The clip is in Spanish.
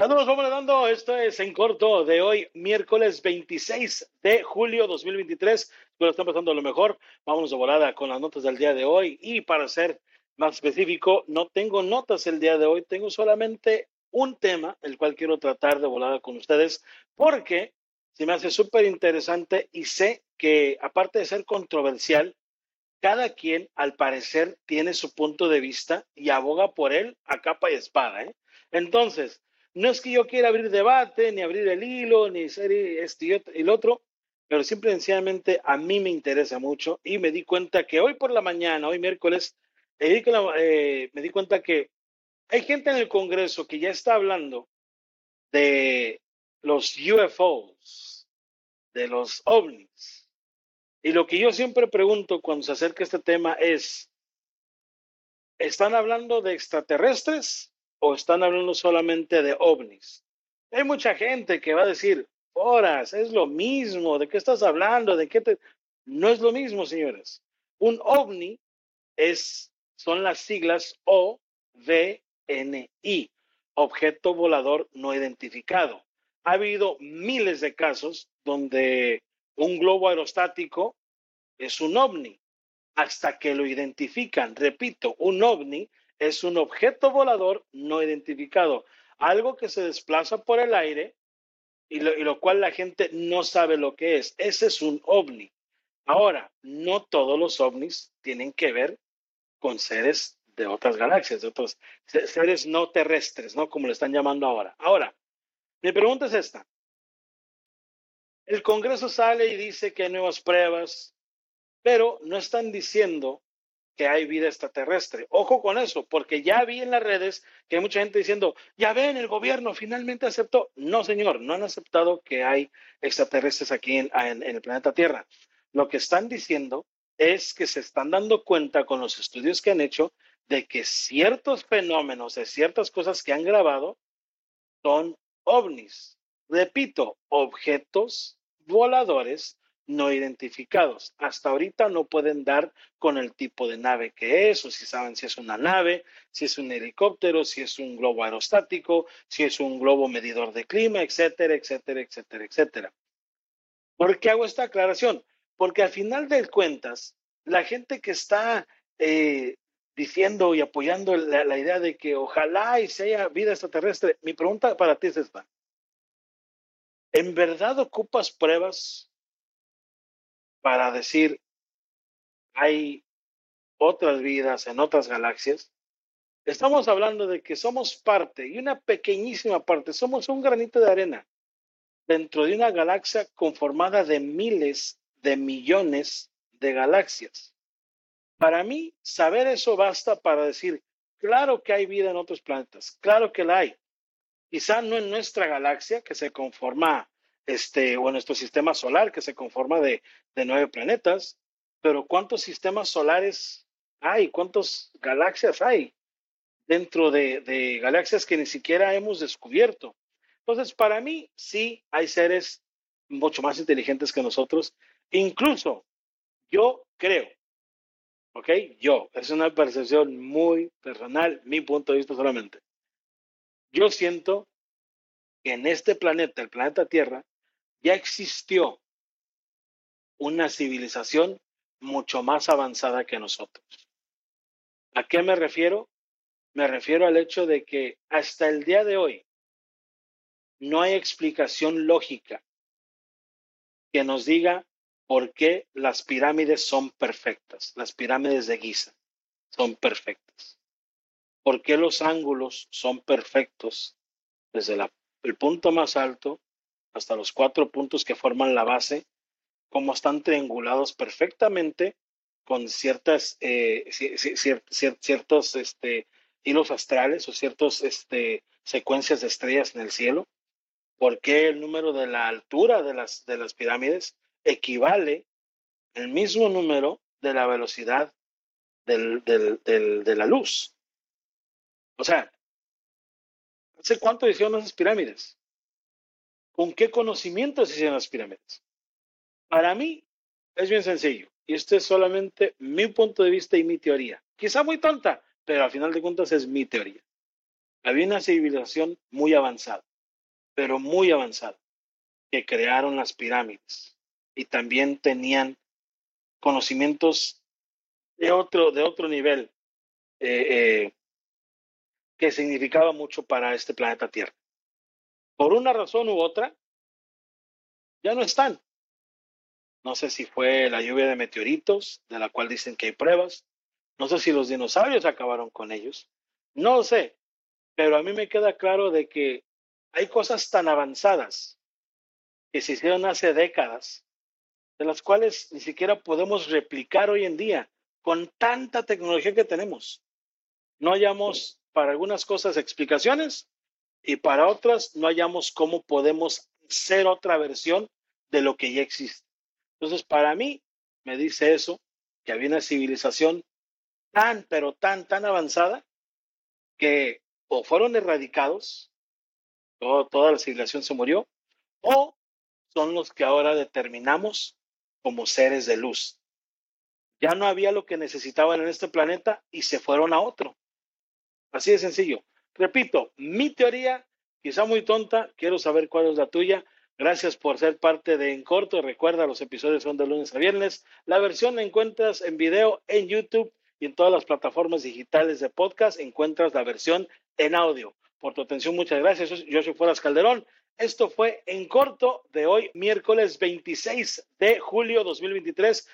Saludos, vamos dando. Esto es en corto de hoy, miércoles 26 de julio 2023. Espero están pasando lo mejor. Vámonos de volada con las notas del día de hoy. Y para ser más específico, no tengo notas el día de hoy, tengo solamente un tema, el cual quiero tratar de volada con ustedes, porque se me hace súper interesante y sé que aparte de ser controversial, cada quien al parecer tiene su punto de vista y aboga por él a capa y espada. ¿eh? Entonces, no es que yo quiera abrir debate, ni abrir el hilo, ni ser este y el otro, pero simple y sencillamente a mí me interesa mucho y me di cuenta que hoy por la mañana, hoy miércoles, eh, me di cuenta que hay gente en el Congreso que ya está hablando de los UFOs, de los ovnis. Y lo que yo siempre pregunto cuando se acerca este tema es, ¿están hablando de extraterrestres o están hablando solamente de ovnis? Hay mucha gente que va a decir, horas, es lo mismo, ¿de qué estás hablando? ¿De qué te... No es lo mismo, señores. Un ovni es, son las siglas OVNI, objeto volador no identificado. Ha habido miles de casos donde un globo aerostático es un ovni, hasta que lo identifican. Repito, un ovni es un objeto volador no identificado, algo que se desplaza por el aire y lo, cual la gente no sabe lo que es. Ese es un ovni. Ahora, no todos los ovnis tienen que ver con seres de otras galaxias, de otros seres no terrestres, ¿no? Como le están llamando ahora. Ahora, mi pregunta es esta. El Congreso sale y dice que hay nuevas pruebas, pero no están diciendo que hay vida extraterrestre. Ojo con eso, porque ya vi en las redes que hay mucha gente diciendo, ya ven, el gobierno finalmente aceptó. No, señor, no han aceptado que hay extraterrestres aquí en, el planeta Tierra. Lo que están diciendo es que se están dando cuenta con los estudios que han hecho de que ciertos fenómenos, de ciertas cosas que han grabado, son ovnis. Repito, objetos voladores no identificados. Hasta ahorita no pueden dar con el tipo de nave que es, o si saben si es una nave, si es un helicóptero, si es un globo aerostático, si es un globo medidor de clima, etcétera, etcétera, etcétera, etcétera. ¿Por qué hago esta aclaración? Porque al final de cuentas, la gente que está eh, diciendo y apoyando la, idea de que ojalá y se haya vida extraterrestre, mi pregunta para ti es esta. ¿En verdad ocupas pruebas para decir hay otras vidas en otras galaxias, estamos hablando de que somos parte y una pequeñísima parte, somos un granito de arena dentro de una galaxia conformada de miles de millones de galaxias. Para mí, saber eso basta para decir, claro que hay vida en otros planetas, claro que la hay. Quizá no en nuestra galaxia, que se conforma este, o nuestro sistema solar, que se conforma de, nueve planetas, pero ¿cuántos sistemas solares hay? ¿Cuántas galaxias hay dentro de, de galaxias que ni siquiera hemos descubierto? Entonces, para mí, sí hay seres mucho más inteligentes que nosotros. Incluso, yo creo, ¿ok? Yo, es una percepción muy personal, mi punto de vista solamente. Yo siento que en este planeta, el planeta Tierra, ya existió una civilización mucho más avanzada que nosotros. ¿A qué me refiero? Me refiero al hecho de que hasta el día de hoy no hay explicación lógica que nos diga por qué las pirámides son perfectas, las pirámides de Giza son perfectas. ¿Por qué los ángulos son perfectos desde el punto más alto hasta los cuatro puntos que forman la base, como están triangulados perfectamente con ciertas, eh, ciertos este, hilos astrales o ciertas este, secuencias de estrellas en el cielo. ¿Por qué el número de la altura de las, de las pirámides equivale el mismo número de la velocidad del, de la luz? O sea, ¿hace cuánto hicieron esas pirámides? ¿Con qué conocimientos se hicieron las pirámides? Para mí es bien sencillo. Y esto es solamente mi punto de vista y mi teoría. Quizá muy tonta, pero al final de cuentas es mi teoría. Había una civilización muy avanzada. pero muy avanzada, que crearon las pirámides y también tenían conocimientos de otro, de otro nivel eh, eh, que significaba mucho para este planeta Tierra. Por una razón u otra, ya no están. No sé si fue la lluvia de meteoritos, de la cual dicen que hay pruebas. No sé si los dinosaurios acabaron con ellos. No sé. Pero a mí me queda claro de que hay cosas tan avanzadas que se hicieron hace décadas, de las cuales ni siquiera podemos replicar hoy en día con tanta tecnología que tenemos. No hallamos para algunas cosas explicaciones y para otras no hallamos cómo podemos ser otra versión de lo que ya existe. Entonces, para mí, me dice eso, que había una civilización tan, pero tan, tan avanzada que o fueron erradicados, toda la civilización se murió, o son los que ahora determinamos como seres de luz. Ya no había lo que necesitaban en este planeta y se fueron a otro. Así de sencillo. Repito, mi teoría, quizá muy tonta, quiero saber cuál es la tuya. Gracias por ser parte de En Corto. Recuerda, los episodios son de lunes a viernes. La versión la encuentras en video en YouTube y en todas las plataformas digitales de podcast. Encuentras la versión en audio. Por tu atención, muchas gracias. Yo soy Fueras Calderón. Esto fue En Corto de hoy, miércoles 26 de julio 2023.